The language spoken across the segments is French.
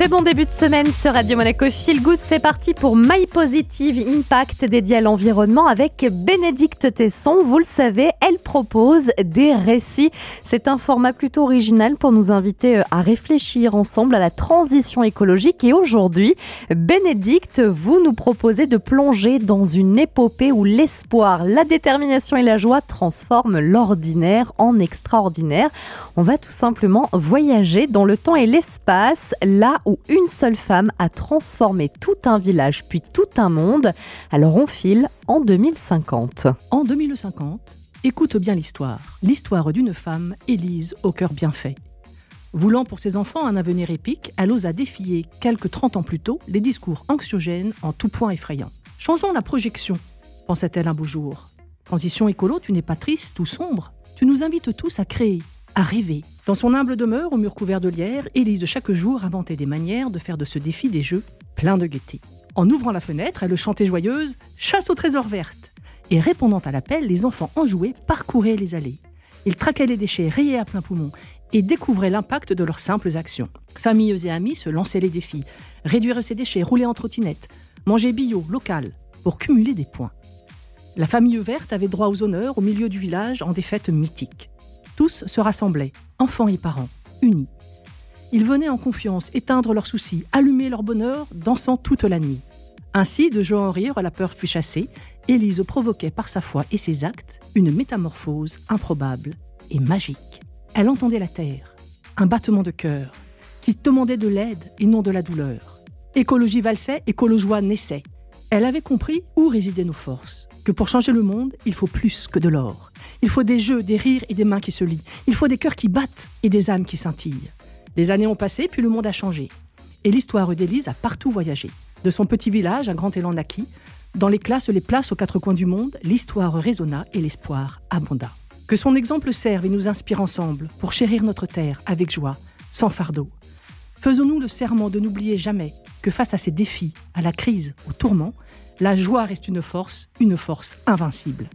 Très bon début de semaine sur Radio Monaco Feel Good. C'est parti pour My Positive Impact dédié à l'environnement avec Bénédicte Tesson. Vous le savez, elle propose des récits. C'est un format plutôt original pour nous inviter euh, à réfléchir ensemble à la transition écologique. Et aujourd'hui, Bénédicte, vous nous proposez de plonger dans une épopée où l'espoir, la détermination et la joie transforment l'ordinaire en extraordinaire. On va tout simplement voyager dans le temps et l'espace, là où une seule femme a transformé tout un village puis tout un monde. Alors on file en 2050. En 2050, écoute bien l'histoire. L'histoire d'une femme, Élise, au cœur bien fait. Voulant pour ses enfants un avenir épique, elle osa défier, quelques 30 ans plus tôt, les discours anxiogènes en tout point effrayants. Changeons la projection, pensait-elle un beau jour. Transition écolo, tu n'es pas triste ou sombre. Tu nous invites tous à créer, à rêver. Dans son humble demeure, au mur couvert de lierre, Élise chaque jour inventait des manières de faire de ce défi des jeux pleins de gaieté. En ouvrant la fenêtre, elle chantait joyeuse Chasse au trésor verte Et répondant à l'appel, les enfants enjoués parcouraient les allées. Ils traquaient les déchets, rayaient à plein poumon et découvraient l'impact de leurs simples actions. Familles et amis se lançaient les défis réduire ses déchets, rouler en trottinette, manger bio, local, pour cumuler des points. La famille verte avait droit aux honneurs au milieu du village en des fêtes mythiques. Tous se rassemblaient, enfants et parents, unis. Ils venaient en confiance éteindre leurs soucis, allumer leur bonheur, dansant toute la nuit. Ainsi, de joie en rire, la peur fut chassée. Élise provoquait par sa foi et ses actes une métamorphose improbable et magique. Elle entendait la terre, un battement de cœur, qui demandait de l'aide et non de la douleur. Écologie valsait, écolo-joie naissait. Elle avait compris où résidaient nos forces, que pour changer le monde, il faut plus que de l'or. Il faut des jeux, des rires et des mains qui se lient. Il faut des cœurs qui battent et des âmes qui scintillent. Les années ont passé, puis le monde a changé. Et l'histoire d'Élise a partout voyagé. De son petit village, un grand élan naquit. Dans les classes, les places aux quatre coins du monde, l'histoire résonna et l'espoir abonda. Que son exemple serve et nous inspire ensemble pour chérir notre terre avec joie, sans fardeau. Faisons-nous le serment de n'oublier jamais que face à ces défis, à la crise, au tourment, la joie reste une force, une force invincible.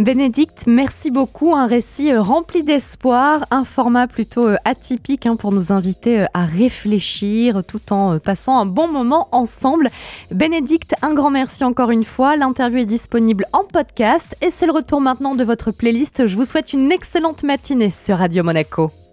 Bénédicte, merci beaucoup. Un récit euh, rempli d'espoir, un format plutôt euh, atypique hein, pour nous inviter euh, à réfléchir tout en passant un bon moment ensemble. Bénédicte, un grand merci encore une fois. L'interview est disponible en podcast et c'est le retour maintenant de votre playlist. Je vous souhaite une excellente matinée sur Radio Monaco.